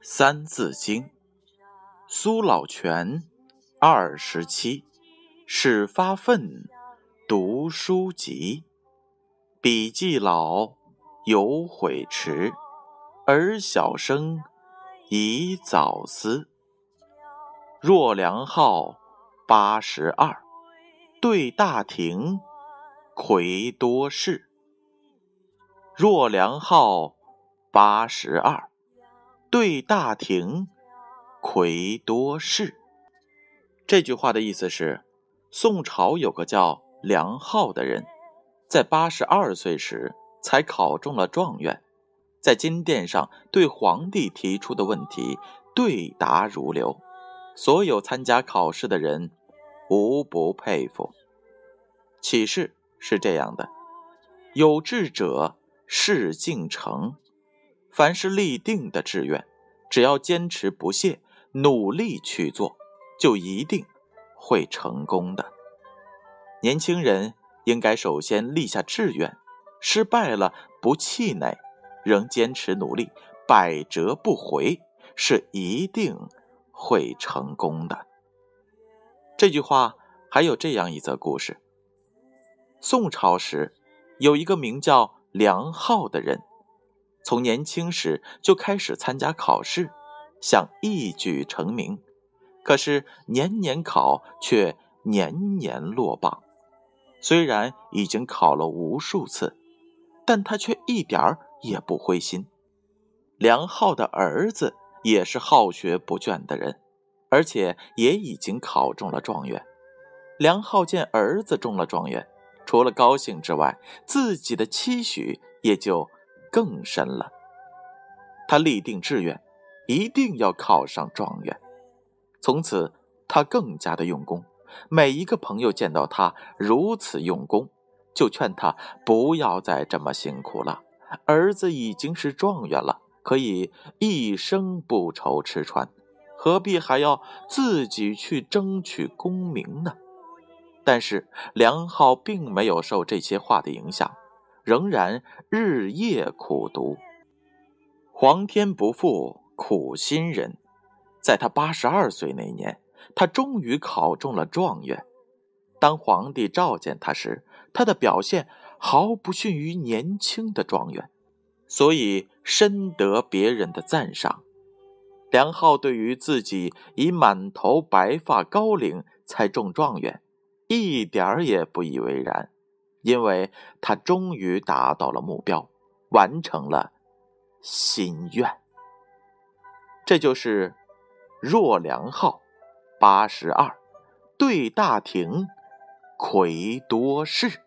三字经，苏老泉，二十七，始发愤，读书籍，笔记老，犹悔迟，儿小生，宜早思。若良号八十二，对大廷，魁多士。若良号八十二。对大廷，魁多士。这句话的意思是，宋朝有个叫梁浩的人，在八十二岁时才考中了状元，在金殿上对皇帝提出的问题对答如流，所有参加考试的人无不佩服。启示是这样的：有志者事竟成。凡是立定的志愿，只要坚持不懈、努力去做，就一定会成功的。年轻人应该首先立下志愿，失败了不气馁，仍坚持努力，百折不回，是一定会成功的。这句话还有这样一则故事：宋朝时，有一个名叫梁浩的人。从年轻时就开始参加考试，想一举成名，可是年年考却年年落榜。虽然已经考了无数次，但他却一点儿也不灰心。梁浩的儿子也是好学不倦的人，而且也已经考中了状元。梁浩见儿子中了状元，除了高兴之外，自己的期许也就。更深了。他立定志愿，一定要考上状元。从此，他更加的用功。每一个朋友见到他如此用功，就劝他不要再这么辛苦了。儿子已经是状元了，可以一生不愁吃穿，何必还要自己去争取功名呢？但是梁浩并没有受这些话的影响。仍然日夜苦读。皇天不负苦心人，在他八十二岁那年，他终于考中了状元。当皇帝召见他时，他的表现毫不逊于年轻的状元，所以深得别人的赞赏。梁浩对于自己以满头白发高龄才中状元，一点儿也不以为然。因为他终于达到了目标，完成了心愿。这就是若良号八十二，对大廷魁多士。